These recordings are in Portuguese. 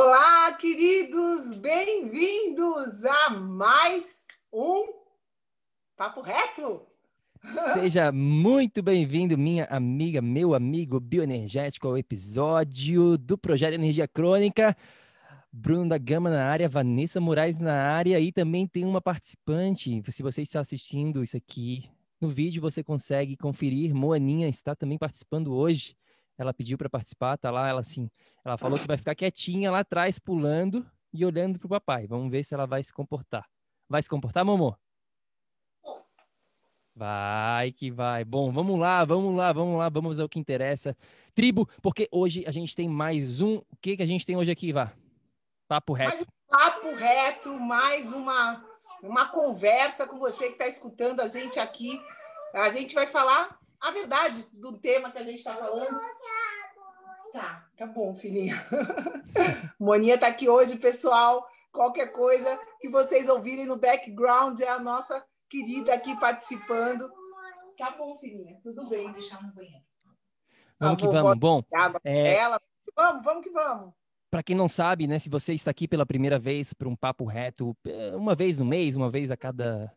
Olá, queridos, bem-vindos a mais um Papo Reto. Seja muito bem-vindo, minha amiga, meu amigo bioenergético, ao episódio do Projeto Energia Crônica. Bruno da Gama na área, Vanessa Moraes na área e também tem uma participante. Se você está assistindo isso aqui no vídeo, você consegue conferir. Moaninha está também participando hoje ela pediu para participar, tá lá, ela assim, ela falou que vai ficar quietinha lá atrás, pulando e olhando pro papai. Vamos ver se ela vai se comportar. Vai se comportar, Momô? Vai que vai. Bom, vamos lá, vamos lá, vamos lá, vamos ao que interessa. Tribo, porque hoje a gente tem mais um. O que, que a gente tem hoje aqui, Vá? Papo reto. Mais um papo reto, mais uma, uma conversa com você que está escutando a gente aqui. A gente vai falar a verdade do tema que a gente está falando. Tá, tá bom, filhinha. Moninha está aqui hoje, pessoal. Qualquer coisa que vocês ouvirem no background é a nossa querida aqui participando. Tá bom, filhinha. Tudo bem, deixar no banheiro. Vamos que vamos. Bom, é... ela. Vamos, vamos que vamos. Para quem não sabe, né, se você está aqui pela primeira vez para um papo reto, é, uma vez no mês, uma vez a cada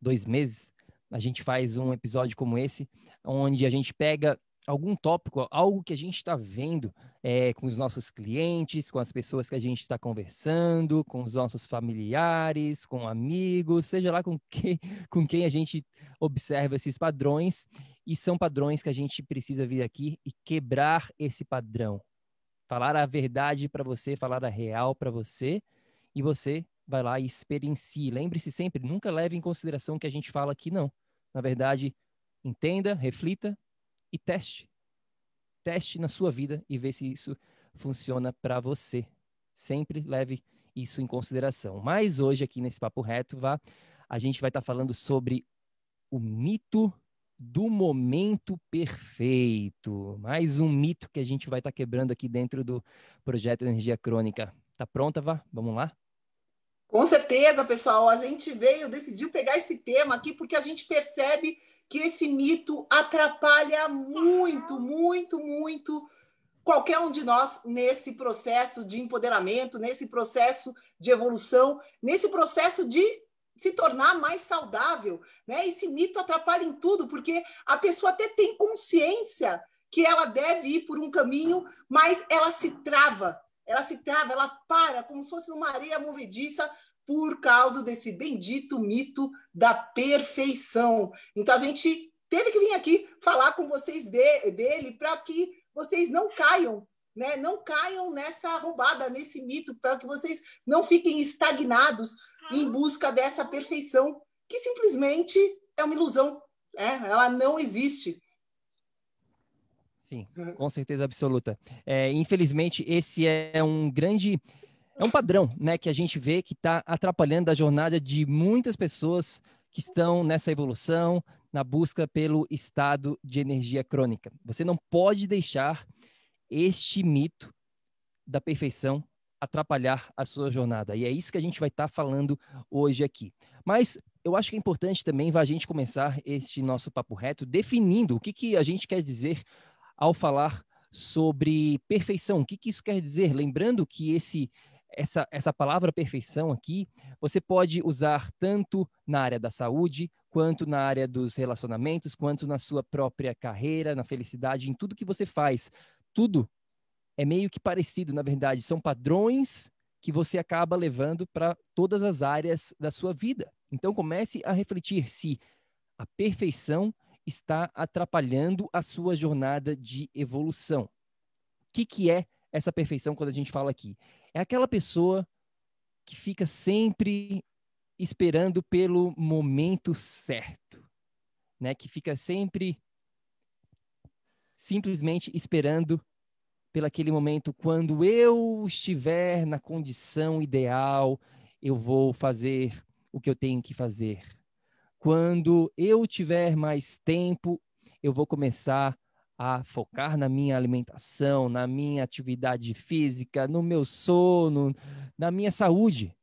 dois meses, a gente faz um episódio como esse, onde a gente pega algum tópico, algo que a gente está vendo é, com os nossos clientes, com as pessoas que a gente está conversando, com os nossos familiares, com amigos, seja lá com quem, com quem a gente observa esses padrões, e são padrões que a gente precisa vir aqui e quebrar esse padrão. Falar a verdade para você, falar a real para você, e você vai lá e experiencie. Lembre-se sempre, nunca leve em consideração o que a gente fala aqui, não. Na verdade, entenda, reflita e teste. Teste na sua vida e vê se isso funciona para você. Sempre leve isso em consideração. Mas hoje, aqui nesse Papo Reto, vá, a gente vai estar tá falando sobre o mito do momento perfeito. Mais um mito que a gente vai estar tá quebrando aqui dentro do projeto Energia Crônica. Tá pronta, Vá? Vamos lá? Com certeza, pessoal. A gente veio, decidiu pegar esse tema aqui porque a gente percebe que esse mito atrapalha muito, muito, muito qualquer um de nós nesse processo de empoderamento, nesse processo de evolução, nesse processo de se tornar mais saudável, né? Esse mito atrapalha em tudo, porque a pessoa até tem consciência que ela deve ir por um caminho, mas ela se trava, ela se trava, ela para como se fosse uma areia movediça por causa desse bendito mito da perfeição. Então a gente teve que vir aqui falar com vocês de, dele para que vocês não caiam, né? Não caiam nessa roubada, nesse mito, para que vocês não fiquem estagnados em busca dessa perfeição que simplesmente é uma ilusão, né? Ela não existe. Sim, com certeza absoluta. É, infelizmente, esse é um grande é um padrão, né, que a gente vê que está atrapalhando a jornada de muitas pessoas que estão nessa evolução, na busca pelo estado de energia crônica. Você não pode deixar este mito da perfeição atrapalhar a sua jornada. E é isso que a gente vai estar tá falando hoje aqui. Mas eu acho que é importante também a gente começar este nosso papo reto definindo o que, que a gente quer dizer ao falar sobre perfeição. O que, que isso quer dizer? Lembrando que esse essa, essa palavra perfeição aqui, você pode usar tanto na área da saúde, quanto na área dos relacionamentos, quanto na sua própria carreira, na felicidade, em tudo que você faz. Tudo é meio que parecido, na verdade, são padrões que você acaba levando para todas as áreas da sua vida. Então comece a refletir se a perfeição está atrapalhando a sua jornada de evolução. O que, que é essa perfeição quando a gente fala aqui? É aquela pessoa que fica sempre esperando pelo momento certo, né? Que fica sempre simplesmente esperando pelo aquele momento quando eu estiver na condição ideal, eu vou fazer o que eu tenho que fazer. Quando eu tiver mais tempo, eu vou começar a focar na minha alimentação, na minha atividade física, no meu sono, na minha saúde.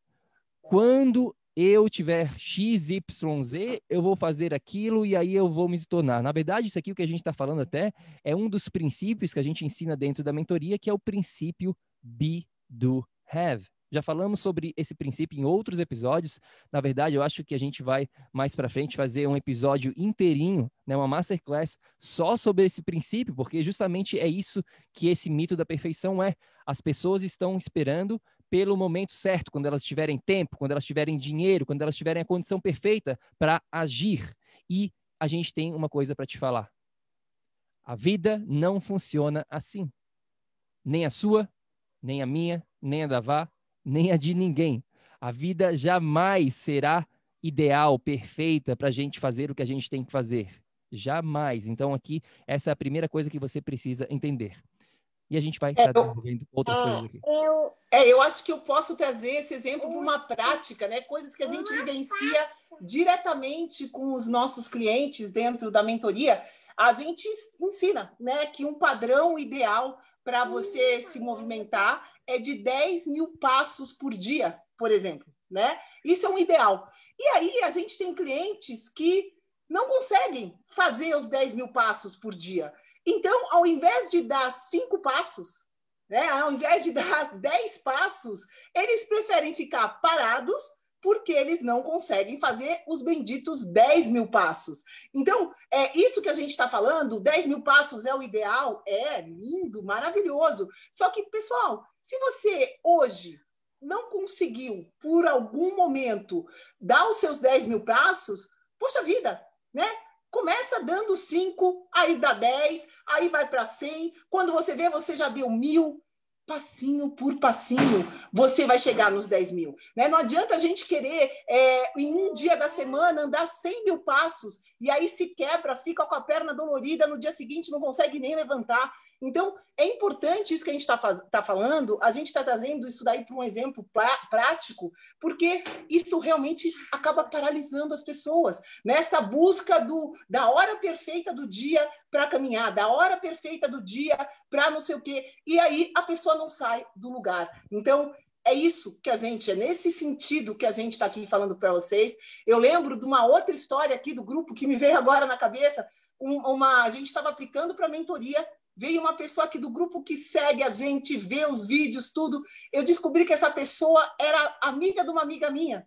Quando eu tiver X, Y, Z, eu vou fazer aquilo e aí eu vou me tornar. Na verdade, isso aqui o que a gente está falando até é um dos princípios que a gente ensina dentro da mentoria, que é o princípio be, do, have. Já falamos sobre esse princípio em outros episódios. Na verdade, eu acho que a gente vai mais para frente fazer um episódio inteirinho, né, uma masterclass só sobre esse princípio, porque justamente é isso que esse mito da perfeição é. As pessoas estão esperando pelo momento certo, quando elas tiverem tempo, quando elas tiverem dinheiro, quando elas tiverem a condição perfeita para agir. E a gente tem uma coisa para te falar. A vida não funciona assim. Nem a sua, nem a minha, nem a da Vá, nem a de ninguém. A vida jamais será ideal, perfeita para a gente fazer o que a gente tem que fazer. Jamais. Então, aqui, essa é a primeira coisa que você precisa entender. E a gente vai estar é, tá desenvolvendo outras é, coisas aqui. Eu, é, eu acho que eu posso trazer esse exemplo de uma prática, né? Coisas que a gente vivencia diretamente com os nossos clientes dentro da mentoria. A gente ensina, né, que um padrão ideal para você se movimentar é de 10 mil passos por dia, por exemplo, né? Isso é um ideal. E aí a gente tem clientes que não conseguem fazer os 10 mil passos por dia. Então, ao invés de dar cinco passos, né, ao invés de dar dez passos, eles preferem ficar parados porque eles não conseguem fazer os benditos 10 mil passos. Então, é isso que a gente está falando: 10 mil passos é o ideal, é lindo, maravilhoso. Só que, pessoal, se você hoje não conseguiu, por algum momento, dar os seus 10 mil passos, poxa vida, né? Começa dando 5, aí dá 10, aí vai para 100. Quando você vê, você já deu mil. Passinho por passinho, você vai chegar nos 10 mil. Né? Não adianta a gente querer, é, em um dia da semana, andar 100 mil passos e aí se quebra, fica com a perna dolorida, no dia seguinte não consegue nem levantar. Então, é importante isso que a gente está tá falando, a gente está trazendo isso daí para um exemplo prático, porque isso realmente acaba paralisando as pessoas. Nessa busca do, da hora perfeita do dia para caminhar, da hora perfeita do dia para não sei o quê. E aí a pessoa não sai do lugar. Então, é isso que a gente, é nesse sentido que a gente está aqui falando para vocês. Eu lembro de uma outra história aqui do grupo que me veio agora na cabeça. Um, uma, a gente estava aplicando para mentoria veio uma pessoa aqui do grupo que segue a gente, vê os vídeos, tudo. Eu descobri que essa pessoa era amiga de uma amiga minha.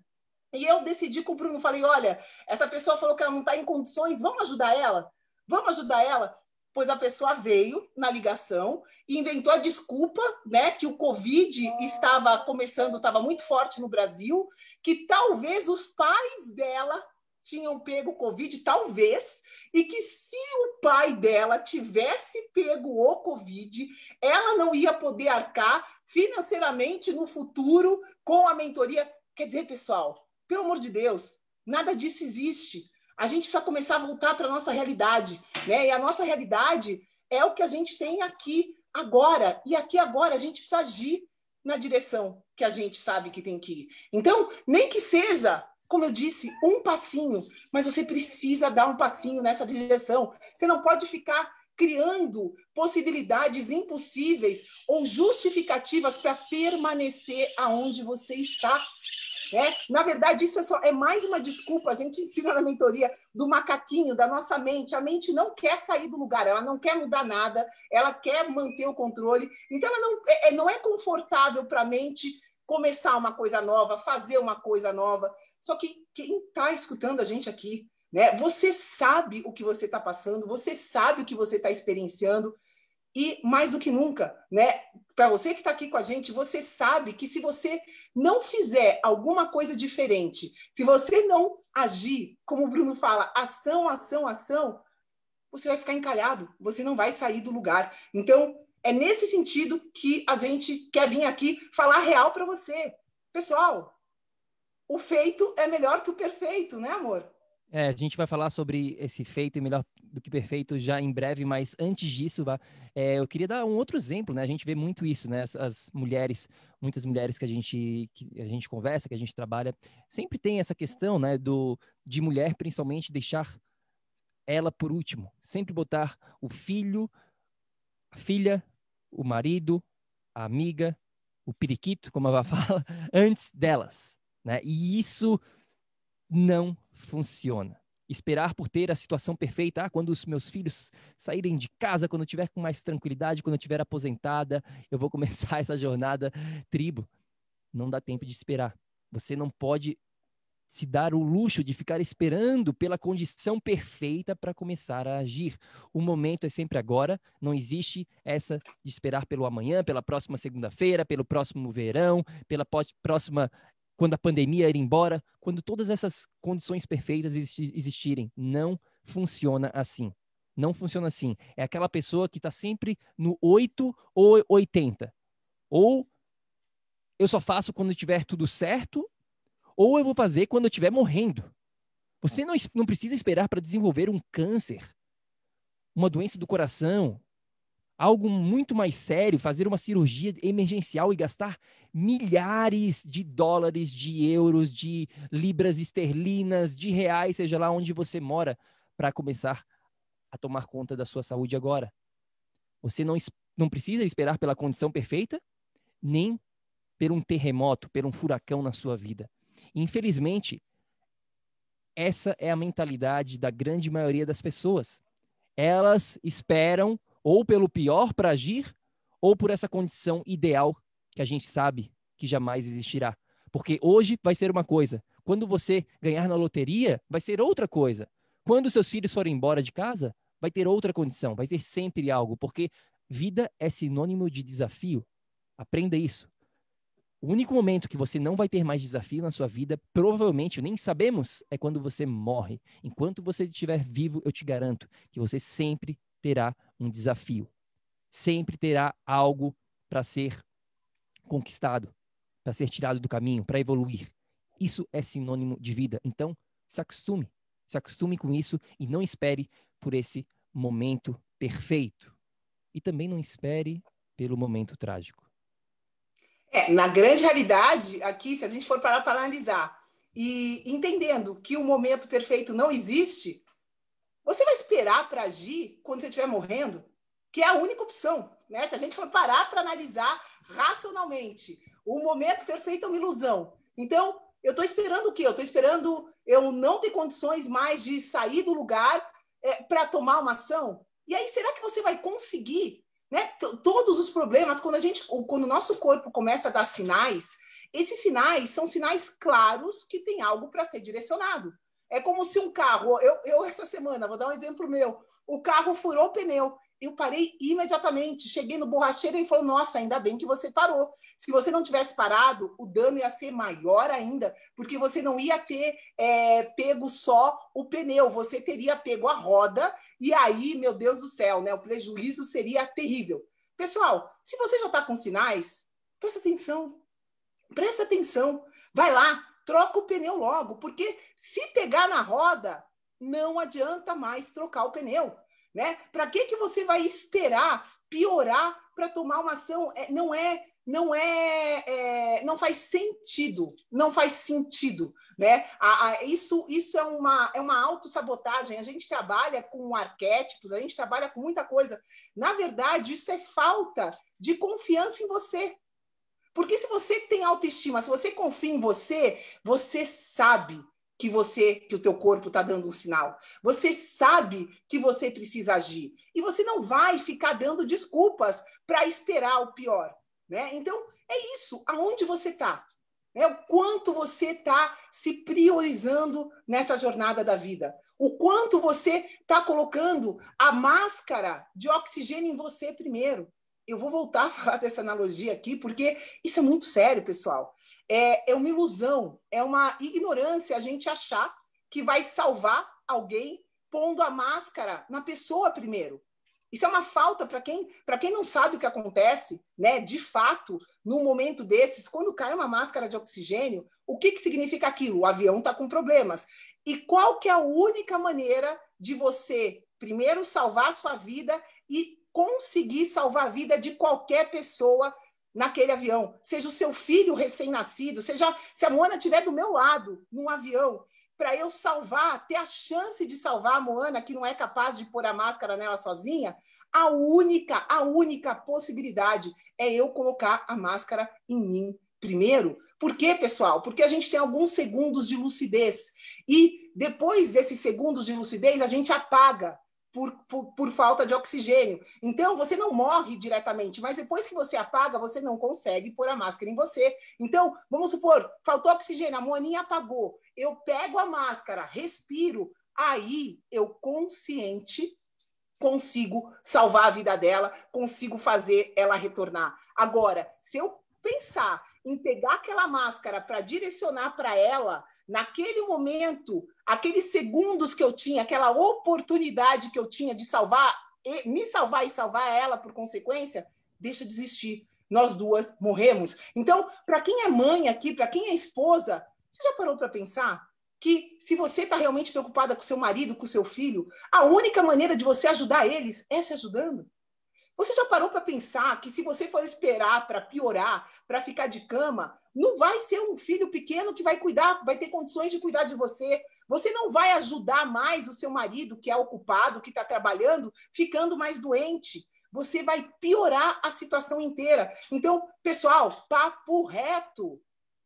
E eu decidi com o Bruno, falei, olha, essa pessoa falou que ela não está em condições, vamos ajudar ela? Vamos ajudar ela? Pois a pessoa veio na ligação e inventou a desculpa, né, que o Covid estava começando, estava muito forte no Brasil, que talvez os pais dela tinham pego Covid, talvez, e que se o pai dela tivesse pego o Covid, ela não ia poder arcar financeiramente no futuro com a mentoria. Quer dizer, pessoal, pelo amor de Deus, nada disso existe. A gente precisa começar a voltar para a nossa realidade, né? E a nossa realidade é o que a gente tem aqui agora. E aqui agora a gente precisa agir na direção que a gente sabe que tem que ir. Então, nem que seja como eu disse, um passinho, mas você precisa dar um passinho nessa direção. Você não pode ficar criando possibilidades impossíveis ou justificativas para permanecer aonde você está. É, na verdade, isso é, só, é mais uma desculpa. A gente ensina na mentoria do macaquinho, da nossa mente. A mente não quer sair do lugar, ela não quer mudar nada, ela quer manter o controle. Então, ela não é, é não é confortável para a mente começar uma coisa nova, fazer uma coisa nova. Só que quem está escutando a gente aqui, né? Você sabe o que você está passando, você sabe o que você está experienciando. E mais do que nunca, né? Para você que está aqui com a gente, você sabe que se você não fizer alguma coisa diferente, se você não agir, como o Bruno fala, ação, ação, ação, você vai ficar encalhado, você não vai sair do lugar. Então, é nesse sentido que a gente quer vir aqui falar real para você. Pessoal, o feito é melhor que o perfeito, né, amor? É, a gente vai falar sobre esse feito e melhor do que perfeito já em breve, mas antes disso, é, eu queria dar um outro exemplo, né? A gente vê muito isso, né? As, as, mulheres, muitas mulheres que a gente que a gente conversa, que a gente trabalha, sempre tem essa questão, né? Do de mulher, principalmente, deixar ela por último, sempre botar o filho, a filha, o marido, a amiga, o periquito, como a Vá fala, antes delas, né? E isso não funciona. Esperar por ter a situação perfeita, ah, quando os meus filhos saírem de casa, quando eu tiver com mais tranquilidade, quando eu tiver aposentada, eu vou começar essa jornada tribo. Não dá tempo de esperar. Você não pode se dar o luxo de ficar esperando pela condição perfeita para começar a agir. O momento é sempre agora, não existe essa de esperar pelo amanhã, pela próxima segunda-feira, pelo próximo verão, pela próxima quando a pandemia ir embora, quando todas essas condições perfeitas existirem. Não funciona assim. Não funciona assim. É aquela pessoa que está sempre no 8 ou 80. Ou eu só faço quando tiver tudo certo, ou eu vou fazer quando eu estiver morrendo. Você não, não precisa esperar para desenvolver um câncer, uma doença do coração, algo muito mais sério, fazer uma cirurgia emergencial e gastar milhares de dólares, de euros, de libras esterlinas, de reais, seja lá onde você mora, para começar a tomar conta da sua saúde agora. Você não, não precisa esperar pela condição perfeita, nem por um terremoto, por um furacão na sua vida. Infelizmente, essa é a mentalidade da grande maioria das pessoas. Elas esperam ou pelo pior para agir, ou por essa condição ideal que a gente sabe que jamais existirá. Porque hoje vai ser uma coisa, quando você ganhar na loteria, vai ser outra coisa. Quando seus filhos forem embora de casa, vai ter outra condição, vai ter sempre algo, porque vida é sinônimo de desafio. Aprenda isso. O único momento que você não vai ter mais desafio na sua vida, provavelmente, nem sabemos, é quando você morre. Enquanto você estiver vivo, eu te garanto que você sempre terá um desafio. Sempre terá algo para ser conquistado, para ser tirado do caminho, para evoluir. Isso é sinônimo de vida. Então, se acostume. Se acostume com isso e não espere por esse momento perfeito. E também não espere pelo momento trágico. É, na grande realidade, aqui, se a gente for parar para analisar e entendendo que o momento perfeito não existe, você vai esperar para agir quando você estiver morrendo? Que é a única opção. Né? Se a gente for parar para analisar racionalmente, o momento perfeito é uma ilusão. Então, eu estou esperando o quê? Eu estou esperando eu não ter condições mais de sair do lugar é, para tomar uma ação? E aí, será que você vai conseguir? Né? Todos os problemas, quando a gente, quando o nosso corpo começa a dar sinais, esses sinais são sinais claros que tem algo para ser direcionado. É como se um carro, eu, eu essa semana, vou dar um exemplo meu, o carro furou o pneu. Eu parei imediatamente, cheguei no borracheiro e ele falou: Nossa, ainda bem que você parou. Se você não tivesse parado, o dano ia ser maior ainda, porque você não ia ter é, pego só o pneu, você teria pego a roda, e aí, meu Deus do céu, né, o prejuízo seria terrível. Pessoal, se você já está com sinais, presta atenção. Presta atenção. Vai lá, troca o pneu logo, porque se pegar na roda, não adianta mais trocar o pneu. Né? Para que, que você vai esperar piorar para tomar uma ação? É, não é, não é, é, não faz sentido, não faz sentido, né? A, a, isso, isso é uma, é uma autossabotagem. A gente trabalha com arquétipos, a gente trabalha com muita coisa. Na verdade, isso é falta de confiança em você. Porque se você tem autoestima, se você confia em você, você sabe que você, que o teu corpo está dando um sinal. Você sabe que você precisa agir e você não vai ficar dando desculpas para esperar o pior, né? Então é isso. Aonde você está? É o quanto você está se priorizando nessa jornada da vida. O quanto você está colocando a máscara de oxigênio em você primeiro. Eu vou voltar a falar dessa analogia aqui, porque isso é muito sério, pessoal. É, é uma ilusão, é uma ignorância a gente achar que vai salvar alguém pondo a máscara na pessoa primeiro. Isso é uma falta para quem, para quem não sabe o que acontece, né? De fato, num momento desses, quando cai uma máscara de oxigênio, o que, que significa aquilo? O avião está com problemas. E qual que é a única maneira de você primeiro salvar a sua vida e conseguir salvar a vida de qualquer pessoa naquele avião? Seja o seu filho recém-nascido, seja se a Moana estiver do meu lado num avião para eu salvar, ter a chance de salvar a Moana, que não é capaz de pôr a máscara nela sozinha, a única, a única possibilidade é eu colocar a máscara em mim primeiro. Por quê, pessoal? Porque a gente tem alguns segundos de lucidez. E depois desses segundos de lucidez, a gente apaga por, por, por, falta de oxigênio. Então, você não morre diretamente, mas depois que você apaga, você não consegue pôr a máscara em você. Então, vamos supor, faltou oxigênio, a moaninha apagou. Eu pego a máscara, respiro, aí eu consciente consigo salvar a vida dela, consigo fazer ela retornar. Agora, se eu pensar em pegar aquela máscara para direcionar para ela, naquele momento, aqueles segundos que eu tinha, aquela oportunidade que eu tinha de salvar, me salvar e salvar ela por consequência, deixa de existir. Nós duas morremos. Então, para quem é mãe aqui, para quem é esposa, você já parou para pensar que se você está realmente preocupada com seu marido, com seu filho, a única maneira de você ajudar eles é se ajudando? Você já parou para pensar que se você for esperar para piorar, para ficar de cama, não vai ser um filho pequeno que vai cuidar, vai ter condições de cuidar de você. Você não vai ajudar mais o seu marido, que é ocupado, que está trabalhando, ficando mais doente. Você vai piorar a situação inteira. Então, pessoal, papo reto.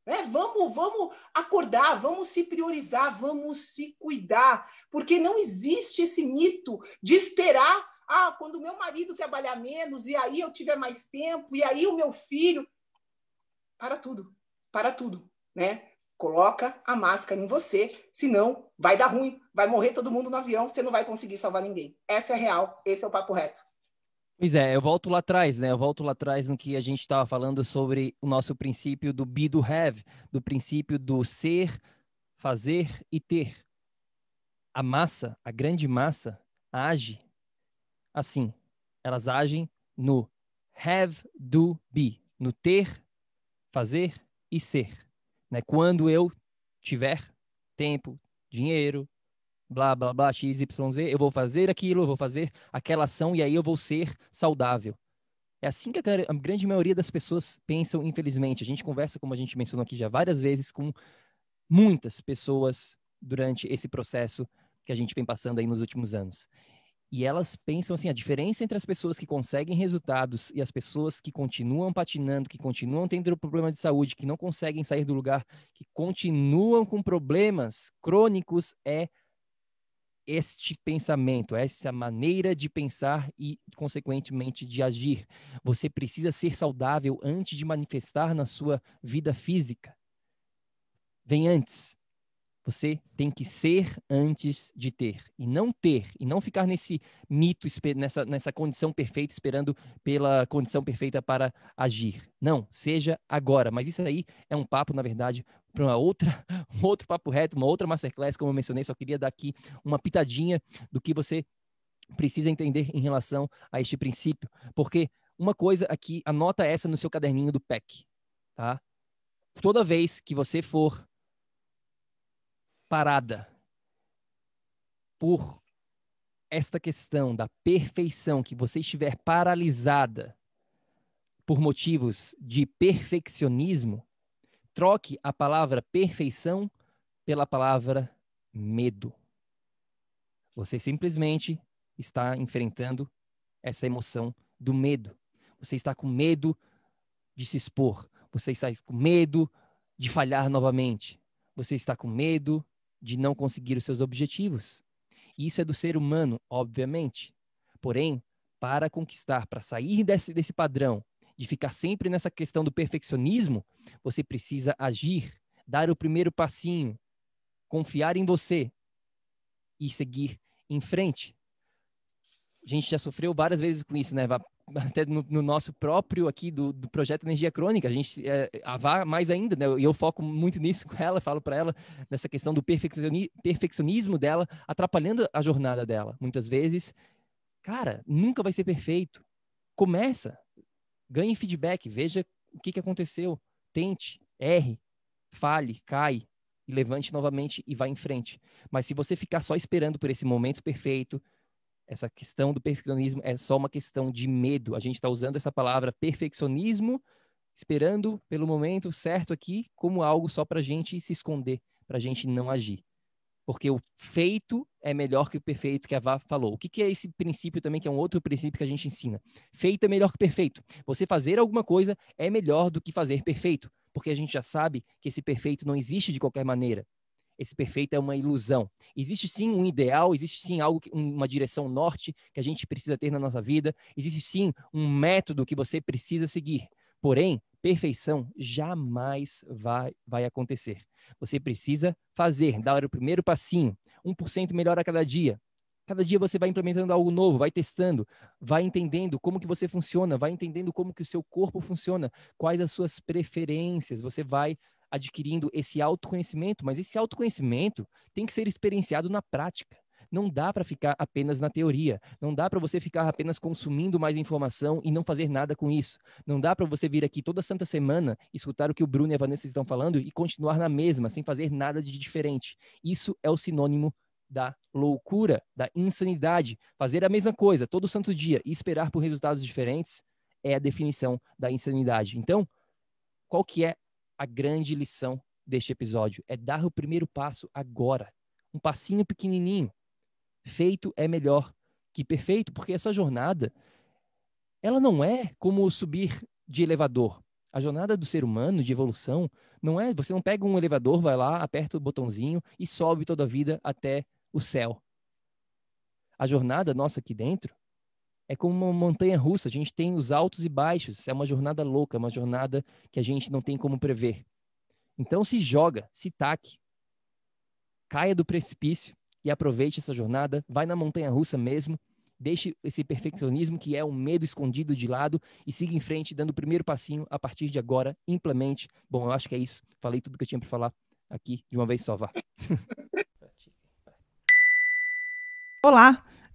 É, vamos, vamos acordar, vamos se priorizar, vamos se cuidar, porque não existe esse mito de esperar ah, quando meu marido trabalhar menos, e aí eu tiver mais tempo, e aí o meu filho. Para tudo, para tudo, né? Coloca a máscara em você, senão vai dar ruim, vai morrer todo mundo no avião, você não vai conseguir salvar ninguém. Essa é real, esse é o papo reto. Pois é, eu volto lá atrás, né? Eu volto lá atrás no que a gente estava falando sobre o nosso princípio do be do have, do princípio do ser, fazer e ter. A massa, a grande massa, age assim. Elas agem no have, do, be, no ter, fazer e ser. Né? Quando eu tiver tempo, dinheiro, blá, blá, blá, x, y, z, eu vou fazer aquilo, eu vou fazer aquela ação e aí eu vou ser saudável. É assim que a grande maioria das pessoas pensam, infelizmente. A gente conversa, como a gente mencionou aqui já várias vezes, com muitas pessoas durante esse processo que a gente vem passando aí nos últimos anos. E elas pensam assim, a diferença entre as pessoas que conseguem resultados e as pessoas que continuam patinando, que continuam tendo problema de saúde, que não conseguem sair do lugar, que continuam com problemas crônicos é este pensamento, essa maneira de pensar e, consequentemente, de agir. Você precisa ser saudável antes de manifestar na sua vida física. Vem antes. Você tem que ser antes de ter e não ter e não ficar nesse mito, nessa, nessa condição perfeita, esperando pela condição perfeita para agir. Não, seja agora. Mas isso aí é um papo, na verdade, para uma outra, um outro papo reto, uma outra masterclass, como eu mencionei. Só queria dar aqui uma pitadinha do que você precisa entender em relação a este princípio, porque uma coisa aqui, anota essa no seu caderninho do PEC, tá? Toda vez que você for parada por esta questão da perfeição, que você estiver paralisada por motivos de perfeccionismo, troque a palavra perfeição pela palavra medo. Você simplesmente está enfrentando essa emoção do medo. Você está com medo de se expor. Você está com medo de falhar novamente. Você está com medo de não conseguir os seus objetivos. Isso é do ser humano, obviamente. Porém, para conquistar, para sair desse, desse padrão, de ficar sempre nessa questão do perfeccionismo, você precisa agir, dar o primeiro passinho, confiar em você e seguir em frente. A gente já sofreu várias vezes com isso, né? Até no, no nosso próprio aqui do, do, projeto Energia Crônica, a gente é, mais ainda, né? E eu foco muito nisso com ela, falo para ela nessa questão do perfeccionismo dela, atrapalhando a jornada dela. Muitas vezes, cara, nunca vai ser perfeito. Começa, ganhe feedback, veja o que, que aconteceu, tente, erre, fale, cai e levante novamente e vá em frente. Mas se você ficar só esperando por esse momento perfeito, essa questão do perfeccionismo é só uma questão de medo. A gente está usando essa palavra perfeccionismo, esperando pelo momento certo aqui, como algo só para a gente se esconder, para a gente não agir. Porque o feito é melhor que o perfeito, que a Vá falou. O que, que é esse princípio também, que é um outro princípio que a gente ensina? Feito é melhor que perfeito. Você fazer alguma coisa é melhor do que fazer perfeito, porque a gente já sabe que esse perfeito não existe de qualquer maneira. Esse perfeito é uma ilusão. Existe sim um ideal, existe sim algo, uma direção norte que a gente precisa ter na nossa vida, existe sim um método que você precisa seguir. Porém, perfeição jamais vai, vai acontecer. Você precisa fazer, dar o primeiro passinho, 1% melhor a cada dia. Cada dia você vai implementando algo novo, vai testando, vai entendendo como que você funciona, vai entendendo como que o seu corpo funciona, quais as suas preferências, você vai adquirindo esse autoconhecimento, mas esse autoconhecimento tem que ser experienciado na prática. Não dá para ficar apenas na teoria. Não dá para você ficar apenas consumindo mais informação e não fazer nada com isso. Não dá para você vir aqui toda santa semana, escutar o que o Bruno e a Vanessa estão falando e continuar na mesma, sem fazer nada de diferente. Isso é o sinônimo da loucura, da insanidade. Fazer a mesma coisa todo santo dia e esperar por resultados diferentes é a definição da insanidade. Então, qual que é a grande lição deste episódio? É dar o primeiro passo agora. Um passinho pequenininho feito é melhor que perfeito, porque essa jornada ela não é como subir de elevador. A jornada do ser humano de evolução não é, você não pega um elevador, vai lá, aperta o botãozinho e sobe toda a vida até o céu. A jornada nossa aqui dentro é como uma montanha russa, a gente tem os altos e baixos, é uma jornada louca, é uma jornada que a gente não tem como prever. Então se joga, se taque, caia do precipício e aproveite essa jornada, vai na montanha russa mesmo, deixe esse perfeccionismo que é um medo escondido de lado e siga em frente, dando o primeiro passinho a partir de agora, implemente. Bom, eu acho que é isso. Falei tudo que eu tinha para falar aqui de uma vez só, vá. Olá,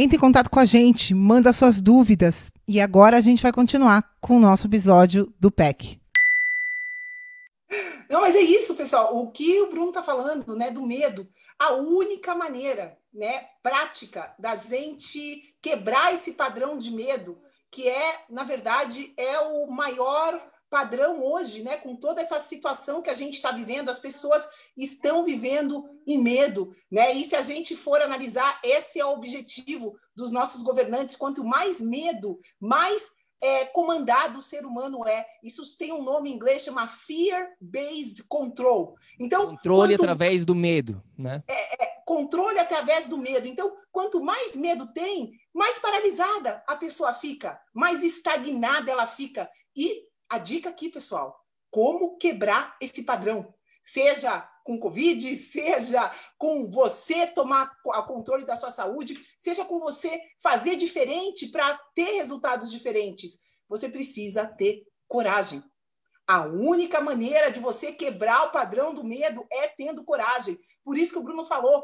Entre em contato com a gente, manda suas dúvidas e agora a gente vai continuar com o nosso episódio do PEC. Não, mas é isso, pessoal. O que o Bruno está falando, né, do medo. A única maneira né, prática da gente quebrar esse padrão de medo, que é, na verdade, é o maior padrão hoje, né, com toda essa situação que a gente está vivendo, as pessoas estão vivendo em medo, né? E se a gente for analisar, esse é o objetivo dos nossos governantes. Quanto mais medo, mais é, comandado o ser humano é. Isso tem um nome em inglês, chama Fear-Based Control. Então, controle quanto... através do medo, né? É, é, controle através do medo. Então, quanto mais medo tem, mais paralisada a pessoa fica, mais estagnada ela fica. E a dica aqui, pessoal, como quebrar esse padrão? Seja com Covid, seja com você tomar o controle da sua saúde, seja com você fazer diferente para ter resultados diferentes. Você precisa ter coragem. A única maneira de você quebrar o padrão do medo é tendo coragem. Por isso que o Bruno falou: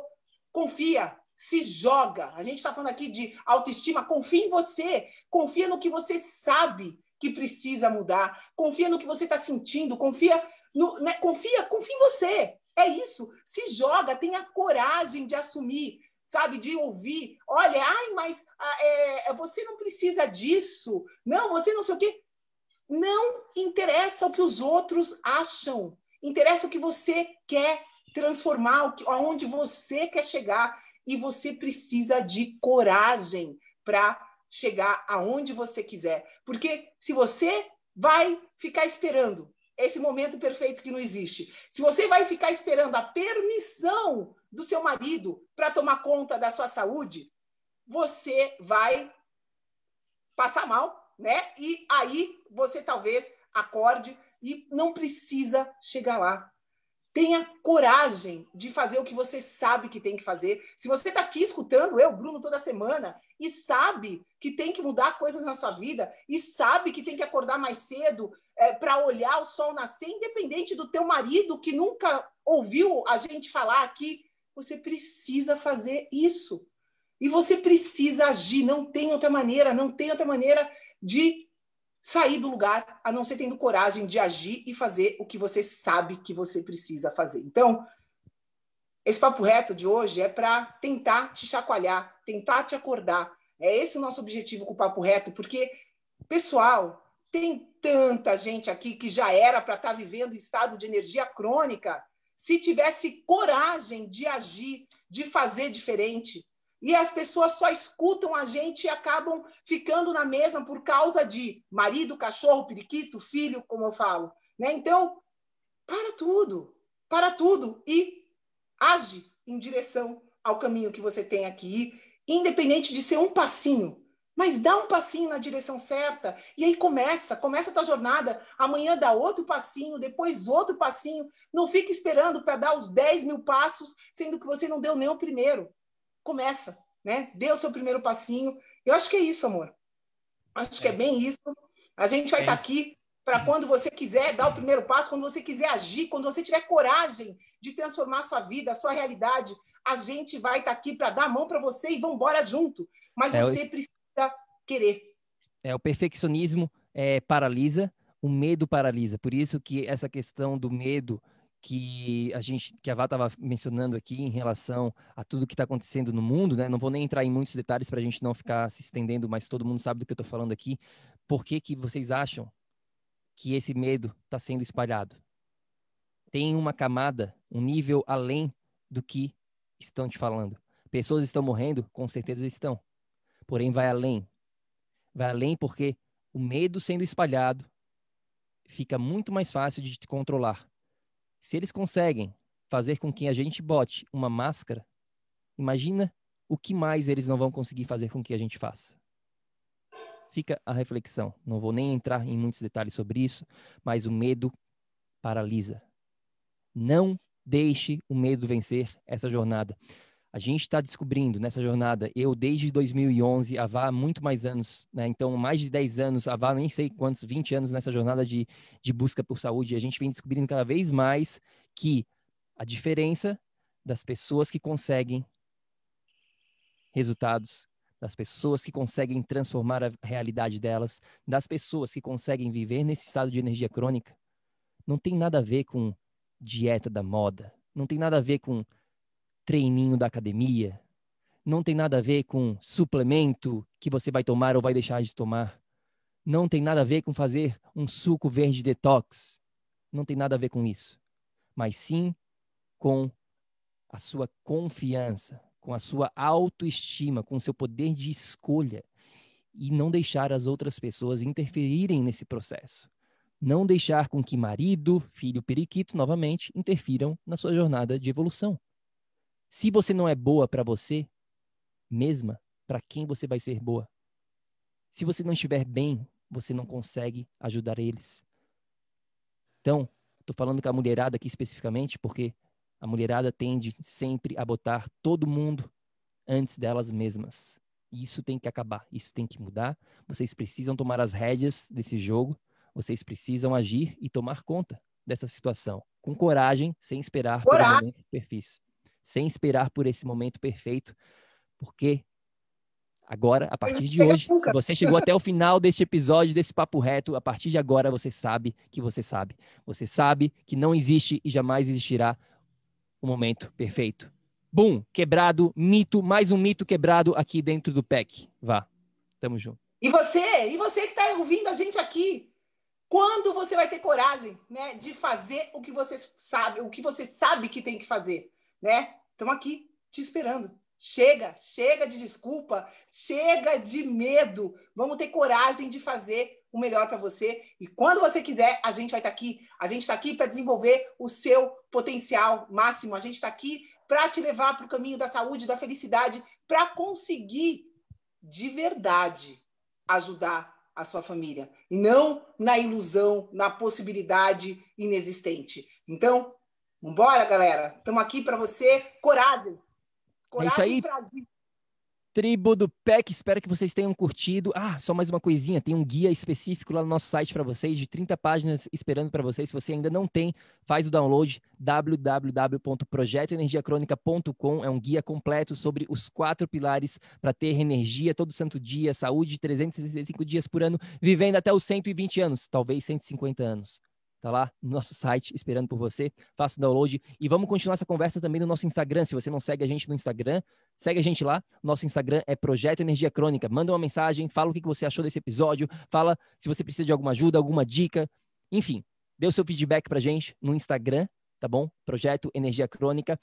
confia, se joga. A gente está falando aqui de autoestima. Confia em você, confia no que você sabe que precisa mudar, confia no que você está sentindo, confia, no, né? confia, confia em você. É isso. Se joga, tenha coragem de assumir, sabe? De ouvir. Olha, ai, mas ah, é, você não precisa disso. Não, você não sei o quê. Não interessa o que os outros acham. Interessa o que você quer transformar, aonde você quer chegar. E você precisa de coragem para chegar aonde você quiser. Porque se você vai ficar esperando esse momento perfeito que não existe, se você vai ficar esperando a permissão do seu marido para tomar conta da sua saúde, você vai passar mal, né? E aí você talvez acorde e não precisa chegar lá. Tenha coragem de fazer o que você sabe que tem que fazer. Se você está aqui escutando eu, Bruno, toda semana, e sabe que tem que mudar coisas na sua vida, e sabe que tem que acordar mais cedo é, para olhar o sol nascer, independente do teu marido que nunca ouviu a gente falar aqui, você precisa fazer isso. E você precisa agir, não tem outra maneira, não tem outra maneira de sair do lugar, a não ser tendo coragem de agir e fazer o que você sabe que você precisa fazer. Então, esse papo reto de hoje é para tentar te chacoalhar, tentar te acordar. É esse o nosso objetivo com o papo reto, porque, pessoal, tem tanta gente aqui que já era para estar tá vivendo estado de energia crônica, se tivesse coragem de agir, de fazer diferente, e as pessoas só escutam a gente e acabam ficando na mesma por causa de marido, cachorro, periquito, filho, como eu falo. Né? Então, para tudo, para tudo e age em direção ao caminho que você tem aqui, independente de ser um passinho. Mas dá um passinho na direção certa e aí começa, começa a tua jornada. Amanhã dá outro passinho, depois outro passinho. Não fique esperando para dar os 10 mil passos, sendo que você não deu nem o primeiro começa, né? Dê o seu primeiro passinho. Eu acho que é isso, amor. Acho é. que é bem isso. A gente vai é estar tá aqui para quando você quiser dar o primeiro passo, quando você quiser agir, quando você tiver coragem de transformar a sua vida, a sua realidade, a gente vai estar tá aqui para dar a mão para você e vamos embora junto. Mas é, você precisa querer. É, o perfeccionismo é, paralisa, o medo paralisa. Por isso que essa questão do medo que a gente que a Vá estava mencionando aqui em relação a tudo que está acontecendo no mundo, né? Não vou nem entrar em muitos detalhes para a gente não ficar se estendendo, mas todo mundo sabe do que eu estou falando aqui. Por que, que vocês acham que esse medo está sendo espalhado? Tem uma camada, um nível além do que estão te falando. Pessoas estão morrendo, com certeza estão. Porém, vai além. Vai além porque o medo sendo espalhado fica muito mais fácil de te controlar se eles conseguem fazer com que a gente bote uma máscara, imagina o que mais eles não vão conseguir fazer com que a gente faça. Fica a reflexão. Não vou nem entrar em muitos detalhes sobre isso, mas o medo paralisa. Não deixe o medo vencer essa jornada. A gente está descobrindo nessa jornada, eu desde 2011, a Vá há muito mais anos, né? então mais de 10 anos, a Vá nem sei quantos, 20 anos nessa jornada de, de busca por saúde, a gente vem descobrindo cada vez mais que a diferença das pessoas que conseguem resultados, das pessoas que conseguem transformar a realidade delas, das pessoas que conseguem viver nesse estado de energia crônica, não tem nada a ver com dieta da moda, não tem nada a ver com treininho da academia, não tem nada a ver com suplemento que você vai tomar ou vai deixar de tomar. Não tem nada a ver com fazer um suco verde detox. Não tem nada a ver com isso. Mas sim com a sua confiança, com a sua autoestima, com o seu poder de escolha e não deixar as outras pessoas interferirem nesse processo. Não deixar com que marido, filho, periquito, novamente, interfiram na sua jornada de evolução. Se você não é boa para você mesma, para quem você vai ser boa? Se você não estiver bem, você não consegue ajudar eles. Então, estou falando com a mulherada aqui especificamente porque a mulherada tende sempre a botar todo mundo antes delas mesmas. E isso tem que acabar, isso tem que mudar. Vocês precisam tomar as rédeas desse jogo, vocês precisam agir e tomar conta dessa situação, com coragem, sem esperar coragem. pelo momento perfício sem esperar por esse momento perfeito, porque agora, a partir de hoje, você chegou até o final deste episódio, desse papo reto, a partir de agora você sabe que você sabe. Você sabe que não existe e jamais existirá o momento perfeito. Bum, quebrado, mito, mais um mito quebrado aqui dentro do PEC. Vá, tamo junto. E você, e você que está ouvindo a gente aqui, quando você vai ter coragem, né, de fazer o que você sabe, o que você sabe que tem que fazer, né? Estamos aqui te esperando. Chega, chega de desculpa, chega de medo. Vamos ter coragem de fazer o melhor para você. E quando você quiser, a gente vai estar tá aqui. A gente está aqui para desenvolver o seu potencial máximo. A gente está aqui para te levar para o caminho da saúde, da felicidade, para conseguir de verdade ajudar a sua família. E não na ilusão, na possibilidade inexistente. Então, vambora, galera. Estamos aqui para você. Coragem. Coragem é isso aí. Pra Tribo do PEC, espero que vocês tenham curtido. Ah, só mais uma coisinha, tem um guia específico lá no nosso site para vocês, de 30 páginas esperando para vocês. Se você ainda não tem, faz o download www.projetoenergiacronica.com. É um guia completo sobre os quatro pilares para ter energia todo santo dia, saúde 365 dias por ano, vivendo até os 120 anos, talvez 150 anos. Tá lá no nosso site esperando por você. Faça o download e vamos continuar essa conversa também no nosso Instagram. Se você não segue a gente no Instagram, segue a gente lá. Nosso Instagram é Projeto Energia Crônica. Manda uma mensagem, fala o que você achou desse episódio, fala se você precisa de alguma ajuda, alguma dica. Enfim, dê o seu feedback pra gente no Instagram, tá bom? Projeto Energia Crônica.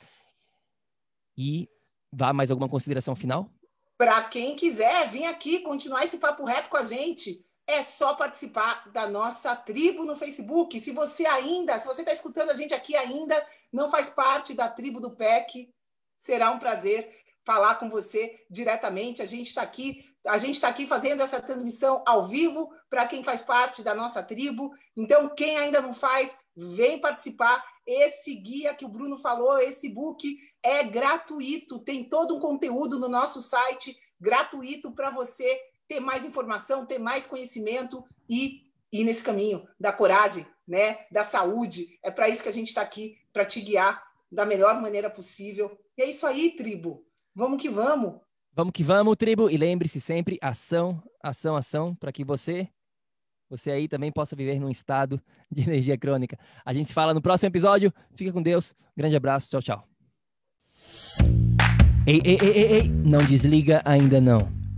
E vá mais alguma consideração final? Para quem quiser vir aqui continuar esse papo reto com a gente, é só participar da nossa tribo no Facebook. Se você ainda, se você está escutando a gente aqui ainda, não faz parte da tribo do PEC, será um prazer falar com você diretamente. A gente está aqui, a gente está aqui fazendo essa transmissão ao vivo para quem faz parte da nossa tribo. Então, quem ainda não faz, vem participar. Esse guia que o Bruno falou, esse book é gratuito, tem todo um conteúdo no nosso site gratuito para você ter mais informação, ter mais conhecimento e ir nesse caminho da coragem, né, da saúde. É para isso que a gente está aqui, para te guiar da melhor maneira possível. E é isso aí, tribo. Vamos que vamos. Vamos que vamos, tribo. E lembre-se sempre, ação, ação, ação, para que você, você aí também possa viver num estado de energia crônica. A gente se fala no próximo episódio. Fica com Deus. Grande abraço. Tchau, tchau. Ei, ei, ei, ei, ei. Não desliga ainda não